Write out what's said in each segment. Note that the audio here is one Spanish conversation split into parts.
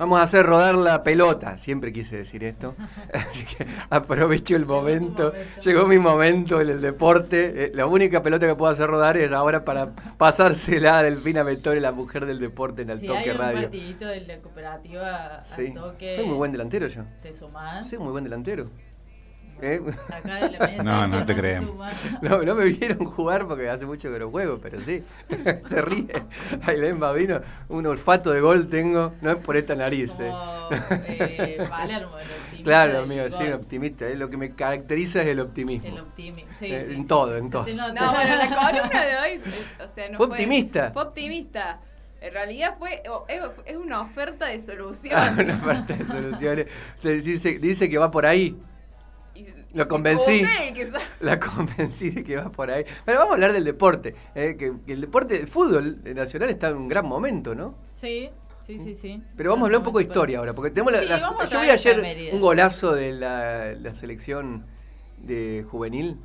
Vamos a hacer rodar la pelota. Siempre quise decir esto. Así que aprovecho el momento. Llegó mi momento en el deporte. Eh, la única pelota que puedo hacer rodar es ahora para pasársela a Delfina Vettori, la mujer del deporte en el Si toque hay un radio. partidito de la cooperativa Sí. al toque. Soy muy buen delantero yo. ¿Te sumás? Soy muy buen delantero. ¿Eh? Acá de la mesa. No, no ¿quién te creemos. No, no me vieron jugar porque hace mucho que no juego, pero sí. Se ríe. Ailén Babino, un olfato de gol tengo, no es por esta nariz. eh. Como eh, Palermo, el optimista Claro, amigo, sí, optimista. eh, Lo que me caracteriza es el optimismo. El optimismo. Sí, Eh, sí, en sí. todo, en todo. No, bueno, la columna de hoy, o sea, no Fue optimista. Fue optimista. En realidad fue es una oferta de Ah, solución. una parte de soluciones. Dice que va por ahí. Lo convencí. La convencí de que va por ahí. Pero vamos a hablar del deporte. eh, que, que el deporte, el fútbol nacional está en un gran momento, ¿no? Sí, sí, sí, sí. Pero vamos a hablar un poco de historia ahora, porque tenemos la, Sí, la- vamos a yo vi ayer un golazo de la, la selección de juvenil,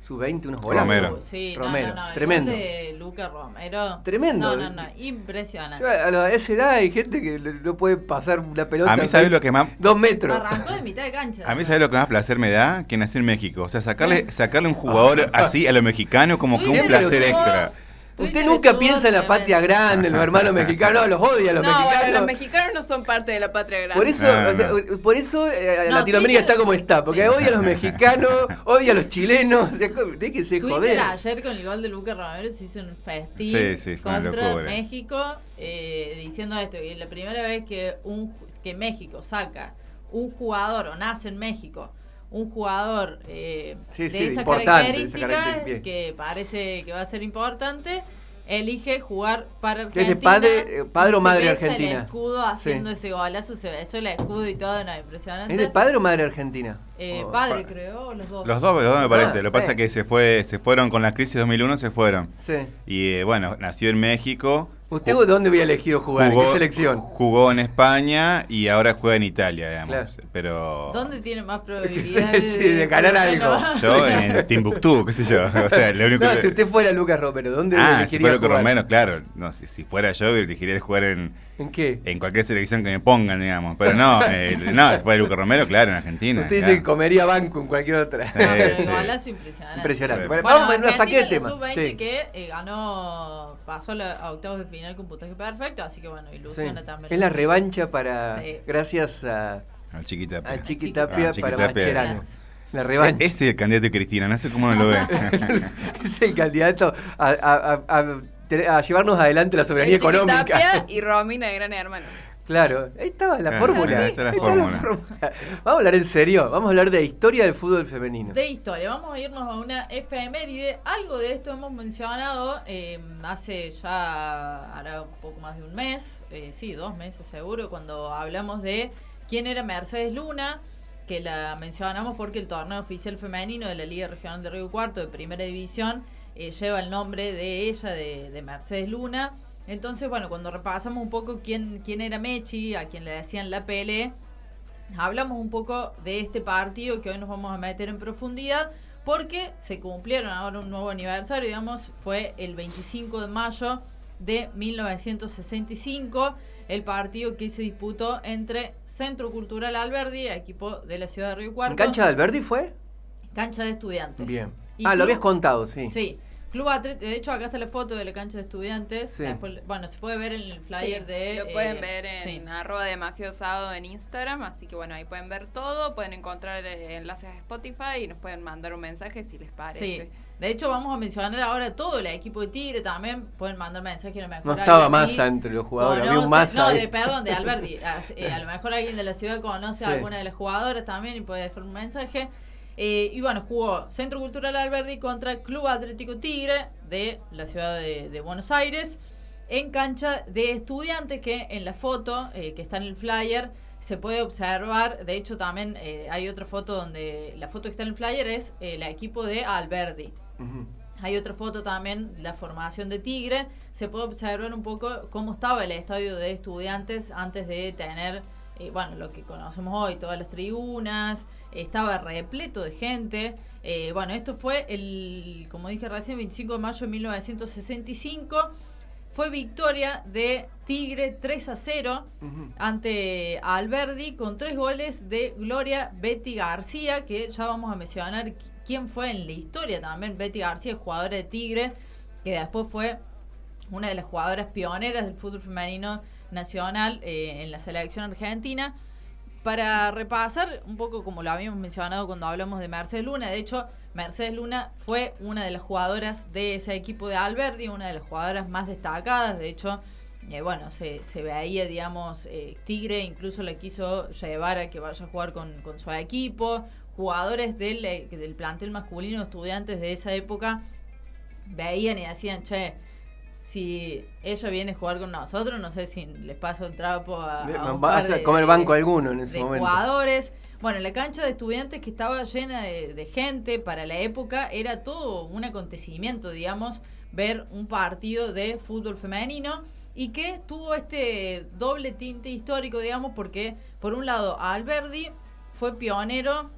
sub-20, unos golazos. Romero. Sí, Romero, no, no, no. el tremendo. gol de Luca Romero. Tremendo. No, no, no. Impresionante. Yo, a, esa edad hay gente que no puede pasar la pelota. A mí, ¿sabes lo que más, Dos metros. Arrancó de mitad de cancha. a mí ¿sabes lo que más placer me da? Que nació en México. O sea, sacarle, sacarle un jugador así a lo mexicano como que un placer extra. Usted nunca piensa en la patria grande, en los hermanos mexicanos, los odia a los no, mexicanos. bueno, los mexicanos no son parte de la patria grande. Por eso, No, o sea, por eso eh, No, Latinoamérica Twitter- está como está, porque Sí. odia a los mexicanos, odia a los chilenos, o sea, déjese Twitter joder. ayer con el gol de Lucas Romero se hizo un festín Sí, contra. México eh, diciendo esto, y la primera vez que un que México saca un jugador o nace en México un jugador eh, Sí, de sí, esas características bien. que parece que va a ser importante elige jugar para Que Argentina es de padre- eh, padre o se madre besa argentina. el escudo haciendo Sí. ese golazo se besó el escudo y todo no impresionante ¿Es de padre o madre argentina? Eh, O- padre pa- creo los dos Los dos, los dos me parece. Ah, Lo que pasa es que se fue, se fueron con la crisis 2001, se fueron. Sí. Y eh, bueno, nació en México. ¿Usted dónde hubiera elegido jugar? ¿En qué selección? Jugó en España y ahora juega en Italia, digamos. Claro. Pero ¿Dónde tiene más probabilidades sí, de ganar algo. yo en Timbuktu, qué sé yo. O sea, lo único No, que- si usted fuera Lucas Romero, ¿dónde Ah, si fuera Luca jugar? Romero, claro. No, si, si fuera yo, elegiría jugar en, ¿En qué? en cualquier selección que me pongan, digamos. Pero no, eh, no, si fuera Luca Romero, claro, en Argentina. Usted dice claro. que comería banco en cualquier otra. Sí, sí. golazo impresionante. Impresionante. Bueno, Bueno, Bueno, vamos, no saqué el tema. la sub-20 Sí. que eh, ganó, pasó a, la- a octavos de final con puntaje perfecto, así que bueno, Sí. ilusiona también. Es la revancha para. Sí. gracias a, a Chiqui Chiqui Tapia Tapia. para. Mascherano. La revancha. Ese es el candidato de Cristina, no sé cómo no lo ve. es el candidato a, a- a- a a llevarnos adelante la soberanía El económica. Y Romina de Gran Hermano. Claro, ahí estaba la fórmula. ahí está la Ahí fórmula. Vamos a hablar en serio, vamos a hablar de historia del fútbol femenino. De historia, vamos a irnos a una efeméride. Algo de esto hemos mencionado eh, hace ya, hará un poco más de un mes, eh, sí, dos meses seguro, cuando hablamos de quién era Mercedes Luna, que la mencionamos porque el torneo oficial femenino de la Liga Regional de Río Cuarto de Primera División eh, lleva el nombre de ella, de, de Mercedes Luna. Entonces, bueno, cuando repasamos un poco quién, quién era Mechi, a quien le decían la Pele, hablamos un poco de este partido que hoy nos vamos a meter en profundidad porque se cumplieron ahora un nuevo aniversario, digamos, fue el 25 de mayo de 1965, el partido que se disputó entre Centro Cultural Alberdi, equipo de la ciudad de Río Cuarto, ¿En cancha de Alberdi fue? cancha de estudiantes. Bien. Y Ah, lo habías contado, sí. Sí. Club Atlético, de hecho acá está la foto de la cancha de estudiantes. Sí. Después- bueno, se puede ver en el flyer Sí, de... Lo pueden eh, ver en sí. arroba demasiado sábado en Instagram, así que bueno, ahí pueden ver todo, pueden encontrar eh, enlaces a Spotify y nos pueden mandar un mensaje si les parece. Sí. De hecho, vamos a mencionar ahora todo el equipo de Tigre también. Pueden mandar mensajes, a lo mejor. No estaba Massa entre los jugadores, había un Massa No, ahí. de, perdón, de Alberti. A, eh, a lo mejor alguien de la ciudad conoce a alguna de las jugadoras también y puede dejar un mensaje. Eh, y bueno, jugó Centro Cultural Alberdi contra Club Atlético Tigre de la ciudad de, de Buenos Aires en cancha de estudiantes que en la foto eh, que está en el flyer se puede observar, de hecho también eh, hay otra foto donde la foto que está en el flyer es el equipo de Alberdi. Hay otra foto también, la formación de Tigre. Se puede observar un poco cómo estaba el estadio de estudiantes antes de tener, eh, bueno, lo que conocemos hoy, todas las tribunas. Estaba repleto de gente. Eh, bueno, esto fue el, como dije recién, 25 de mayo de 1965. fue victoria de Tigre 3 a 0 Ujú. ante Alberdi con tres goles de Gloria Betty García, que ya vamos a mencionar qui- quién fue en la historia también. Betty García, jugadora de Tigre, que después fue una de las jugadoras pioneras del fútbol femenino nacional eh, en la selección argentina. Para repasar un poco como lo habíamos mencionado cuando hablamos de Mercedes Luna, de hecho Mercedes Luna fue una de las jugadoras de ese equipo de Alberdi, una de las jugadoras más destacadas, de hecho, eh, bueno, se, se veía, digamos, eh, Tigre incluso le quiso llevar a que vaya a jugar con, con su equipo, jugadores del, eh, del plantel masculino, estudiantes de esa época, veían y decían, che, si ella viene a jugar con nosotros, no sé si les paso el trapo a, a un Vas par a comer de- banco alguno en ese de momento. jugadores. Bueno, la cancha de estudiantes que estaba llena de, de gente para la época era todo un acontecimiento, digamos, ver un partido de fútbol femenino y que tuvo este doble tinte histórico, digamos, porque por un lado Alberdi fue pionero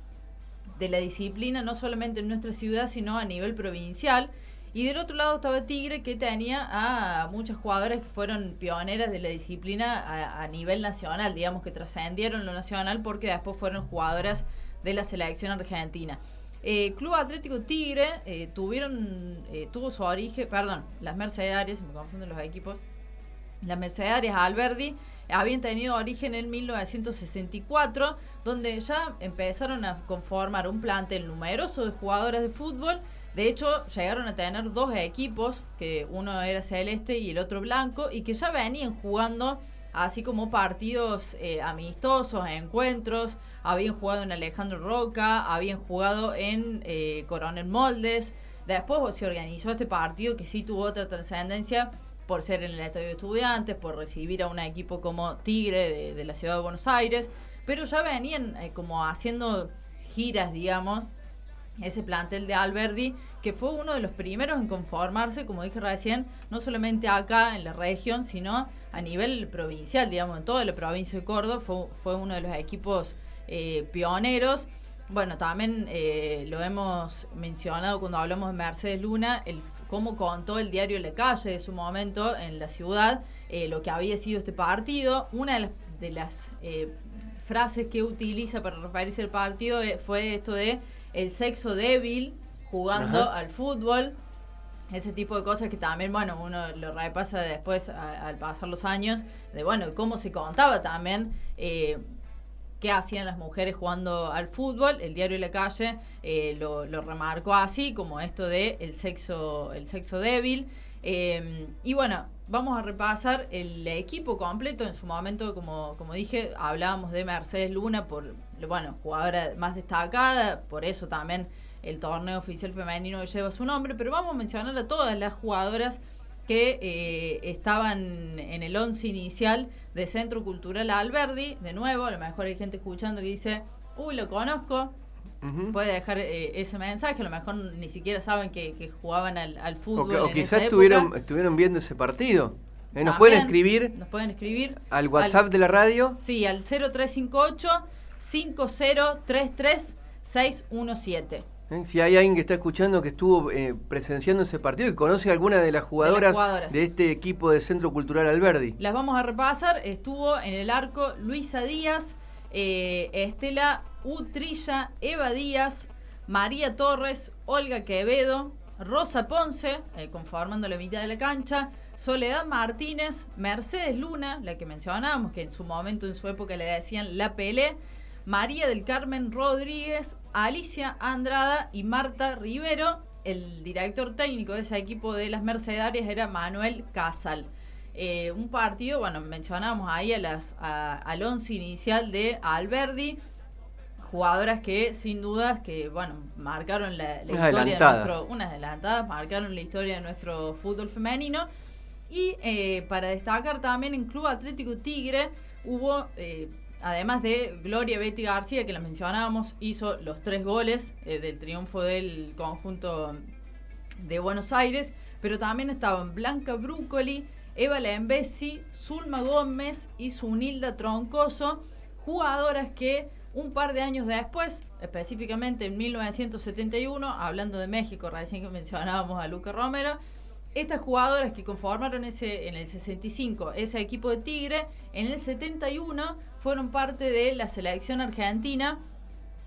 de la disciplina no solamente en nuestra ciudad, sino a nivel provincial. Y del otro lado estaba Tigre, que tenía a muchas jugadoras que fueron pioneras de la disciplina a, nivel nacional, digamos que trascendieron lo nacional porque después fueron jugadoras de la selección argentina. Eh, Club Atlético Tigre eh, tuvieron, eh, tuvo su origen, perdón, las Mercedarias, me confunden los equipos, las Mercedarias Alberdi habían tenido origen en 1964, donde ya empezaron a conformar un plantel numeroso de jugadoras de fútbol. De hecho, llegaron a tener dos equipos, que uno era celeste y el otro blanco, y que ya venían jugando así como partidos eh, amistosos, encuentros. Habían jugado en Alejandro Roca, habían jugado en eh, Coronel Moldes. Después se organizó este partido que sí tuvo otra trascendencia por ser en el estadio de estudiantes, por recibir a un equipo como Tigre de, de la ciudad de Buenos Aires, pero ya venían eh, como haciendo giras, digamos, ese plantel de Alberdi, que fue uno de los primeros en conformarse, como dije recién, no solamente acá en la región, sino a nivel provincial, digamos, en toda la provincia de Córdoba, fue, fue uno de los equipos eh, pioneros. Bueno, también eh, lo hemos mencionado cuando hablamos de Mercedes Luna, el, cómo contó el diario La Calle de su momento en la ciudad, eh, lo que había sido este partido. Una de las, de las frases que utiliza para referirse al partido fue esto de el sexo débil jugando Ajá. al fútbol. Ese tipo de cosas que también, bueno, uno lo repasa después a- al pasar los años, de bueno, cómo se contaba también eh, qué hacían las mujeres jugando al fútbol. El diario La Calle eh, lo, lo remarcó así, como esto de el sexo, el sexo débil. Eh, y bueno, vamos a repasar el equipo completo. En su momento, como, como dije, hablábamos de Mercedes Luna por, bueno, jugadora más destacada, por eso también el torneo oficial femenino lleva su nombre, pero vamos a mencionar a todas las jugadoras que eh, estaban en el once inicial de Centro Cultural Alberdi. De nuevo, a lo mejor hay gente escuchando que dice, uy, lo conozco. Puede dejar eh, ese mensaje, a lo mejor ni siquiera saben que, que jugaban al, al O, fútbol. que- o en quizás esa estuvieron, época. estuvieron viendo ese partido. Eh, nos También pueden escribir Nos pueden escribir. al WhatsApp de la radio. Sí, al 0358 5033 617. ¿eh? Si hay alguien que está escuchando que estuvo eh, presenciando ese partido y conoce a alguna de las jugadoras de, jugadoras. este equipo de Centro Cultural Alberdi. Las vamos a repasar. Estuvo en el arco Luisa Díaz, eh, Estela Utrilla, Eva Díaz, María Torres, Olga Quevedo, Rosa Ponce, eh, conformando la mitad de la cancha, Soledad Martínez, Mercedes Luna, la que mencionábamos, que en su momento, en su época le decían La Pelé, María del Carmen Rodríguez, Alicia Andrada y Marta Rivero. El director técnico de ese equipo de las Mercedarias era Manuel Casal. Eh, un partido, bueno, mencionábamos ahí a las, a- al once inicial de Alberdi, jugadoras que sin dudas que, bueno, marcaron la, historia de nuestro, unas adelantadas, marcaron la historia de nuestro fútbol femenino. Y eh, para destacar también en Club Atlético Tigre hubo, eh, además de Gloria Betty García, que la mencionábamos, hizo los tres goles eh, del triunfo del conjunto de Buenos Aires, pero también estaban Blanca Brúcoli, Eva Lembesi, Zulma Gómez y Zunilda Troncoso, jugadoras que un par de años después, específicamente en 1971, hablando de México, recién que mencionábamos a Luca Romero, estas jugadoras que conformaron ese en el 65 ese equipo de Tigre, en el 71 fueron parte de la selección argentina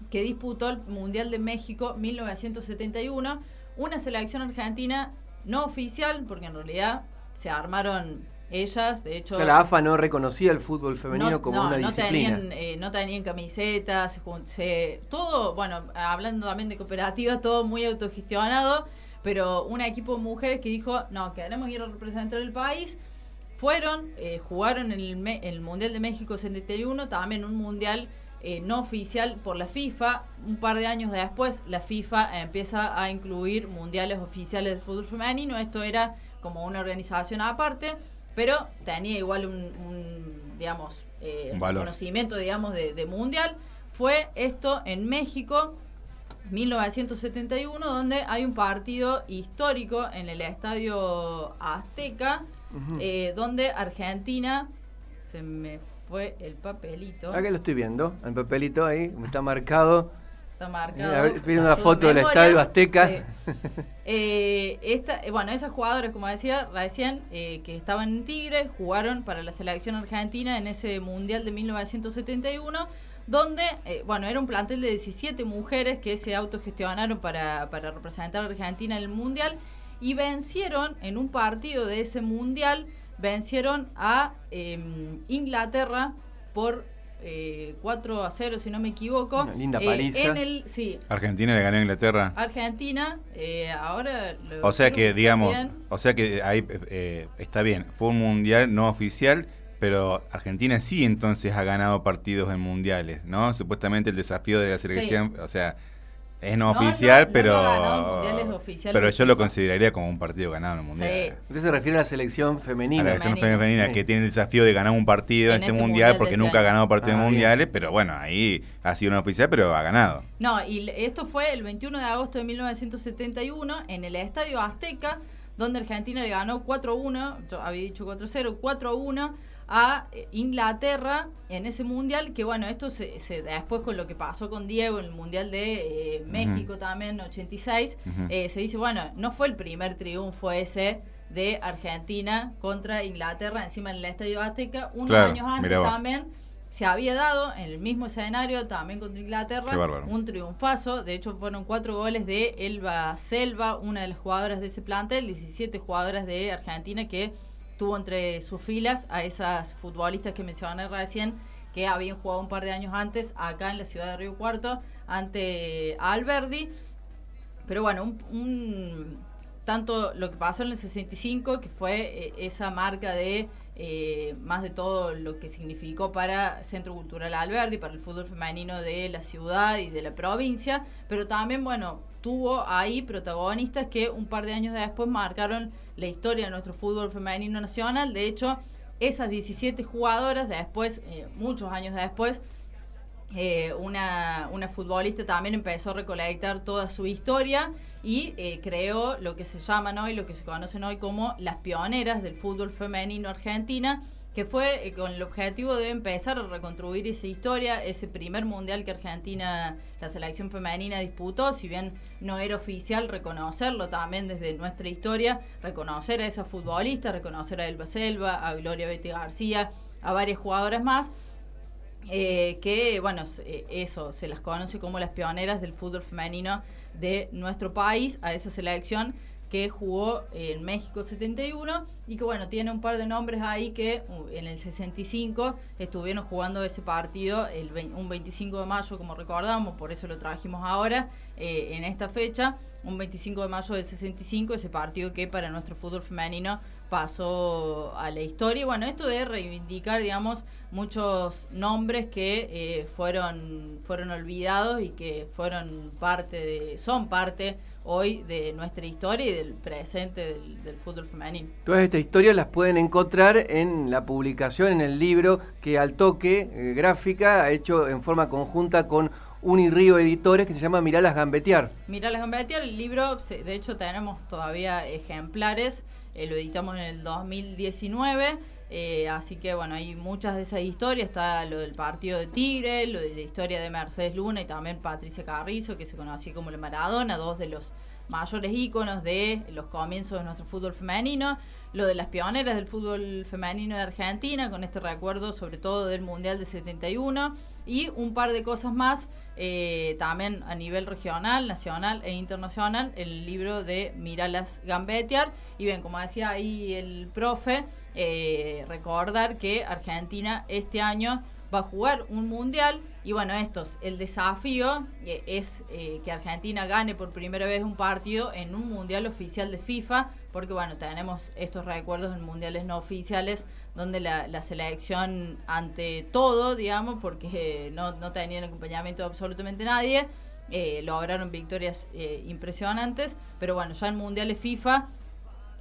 que disputó el Mundial de México 1971, una selección argentina no oficial, porque en realidad se armaron ellas, de hecho... la AFA no reconocía el fútbol femenino como una no disciplina. Tenían, eh, no tenían camisetas, se, todo, bueno, hablando también de cooperativas, todo muy autogestionado, pero un equipo de mujeres que dijo, no, queremos ir a representar el país, fueron, eh, jugaron en el, el, Mundial de México 71, también un mundial eh, no oficial por la FIFA. Un par de años después, la FIFA empieza a incluir mundiales oficiales de fútbol femenino. Esto era como una organización aparte, pero tenía igual un, digamos, eh, conocimiento, digamos, de, de mundial. Fue esto en México 1971, donde hay un partido histórico en el Estadio Azteca, eh, donde Argentina, se me fue el papelito. Acá lo estoy viendo, el papelito ahí, está marcado. Está marcado. Eh, una foto del Estadio Azteca. Eh, esta, bueno, esas jugadoras, como decía recién, que estaban en Tigre, jugaron para la selección argentina en ese Mundial de 1971 donde, bueno, era un plantel de 17 mujeres que se autogestionaron para, para representar a Argentina en el Mundial y vencieron en un partido de ese mundial, vencieron a em, Inglaterra por 4 eh, a 0, si no me equivoco. linda eh, paliza. en el, sí. Argentina le ganó a Inglaterra. Argentina, eh, ahora... o sea que, digamos, o sea que ahí está bien, fue un mundial no oficial, pero Argentina sí entonces ha ganado partidos en mundiales, ¿no? Supuestamente el desafío de la selección, o sea, es no, oficial, pero. pero yo lo consideraría como un partido ganado en el mundial. Usted se refiere a la selección femenina. A la selección femenina, que tiene el desafío de ganar un partido en, este, este, mundial, porque nunca ha ganado partidos ah, mundiales, pero bueno, ahí ha sido no oficial, pero ha ganado. No, y esto fue el 21 de agosto de 1971 en el Estadio Azteca, donde Argentina le ganó 4-1, yo había dicho 4-0, 4-1 a eh, Inglaterra en ese mundial, que bueno, esto se, después con lo que pasó con Diego en el mundial de eh, México también, 86, eh, se dice, bueno, no fue el primer triunfo ese de Argentina contra Inglaterra encima en el Estadio Azteca, unos años antes también se había dado en el mismo escenario también contra Inglaterra un triunfazo, de hecho fueron cuatro goles de Elba Selva, una de las jugadoras de ese plantel, 17 jugadoras de Argentina que tuvo entre sus filas a esas futbolistas que mencioné recién que habían jugado un par de años antes acá en la ciudad de Río Cuarto ante Alberdi. Pero bueno, un, tanto lo que pasó en el 65, que fue eh, esa marca de eh, más de todo lo que significó para Centro Cultural Alberdi, para el fútbol femenino de la ciudad y de la provincia, pero también, bueno, tuvo ahí protagonistas que un par de años después marcaron la historia de nuestro fútbol femenino nacional. De hecho, esas 17 jugadoras, después, eh, muchos años después, eh, una, una, futbolista también empezó a recolectar toda su historia y eh, creó lo que se llaman hoy, lo que se conocen hoy como las pioneras del fútbol femenino argentina, que fue eh, con el objetivo de empezar a reconstruir esa historia, ese primer mundial que Argentina, la selección femenina disputó, si bien no era oficial, reconocerlo también desde nuestra historia, reconocer a esas futbolistas, reconocer a Elba Selva, a Gloria Betty García, a varias jugadoras más, eh, que, bueno, eh, eso, se las conoce como las pioneras del fútbol femenino de nuestro país, a esa selección que jugó en México 71 y que bueno, tiene un par de nombres ahí que uh, en el 65 estuvieron jugando ese partido el un 25 de mayo, como recordamos, por eso lo trajimos ahora eh, en esta fecha, un 25 de mayo del 65, ese partido que para nuestro fútbol femenino pasó a la historia. Bueno, esto de reivindicar, digamos, muchos nombres que eh, fueron, fueron olvidados y que fueron parte de, son parte hoy de nuestra historia y del presente del, fútbol femenino. Todas estas historias las pueden encontrar en la publicación, en el libro que al toque eh, gráfica ha hecho en forma conjunta con Unirío Editores que se llama Miralas Gambetear. Miralas Gambetear, el libro, de hecho tenemos todavía ejemplares, eh, lo editamos en el 2019. Eh, así que bueno, hay muchas de esas historias, está lo del partido de Tigre, lo de la historia de Mercedes Luna y también Patricia Carrizo, que se conocía como la Maradona, dos de los mayores íconos de los comienzos de nuestro fútbol femenino, lo de las pioneras del fútbol femenino de Argentina, con este recuerdo sobre todo del Mundial de 71 y un par de cosas más eh, también a nivel regional, nacional e internacional, el libro de Miralas Gambetiar. Y bien, como decía ahí el profe, eh, recordar que Argentina este año va a jugar un mundial y bueno, estos, el desafío eh, es que Argentina gane por primera vez un partido en un mundial oficial de FIFA, porque bueno, tenemos estos recuerdos en mundiales no oficiales donde la, selección ante todo, digamos, porque no, no tenían acompañamiento de absolutamente nadie, lograron victorias impresionantes, pero bueno, ya en mundiales FIFA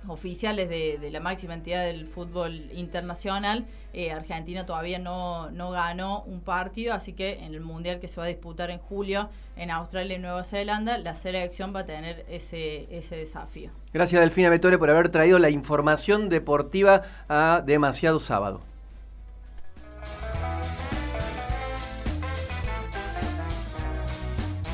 oficiales de, la máxima entidad del fútbol internacional, eh, Argentina todavía no, no ganó un partido, así que en el Mundial que se va a disputar en julio en Australia y Nueva Zelanda, la selección va a tener ese, ese desafío. Gracias Delfina Vetore por haber traído la información deportiva a Demasiado Sábado.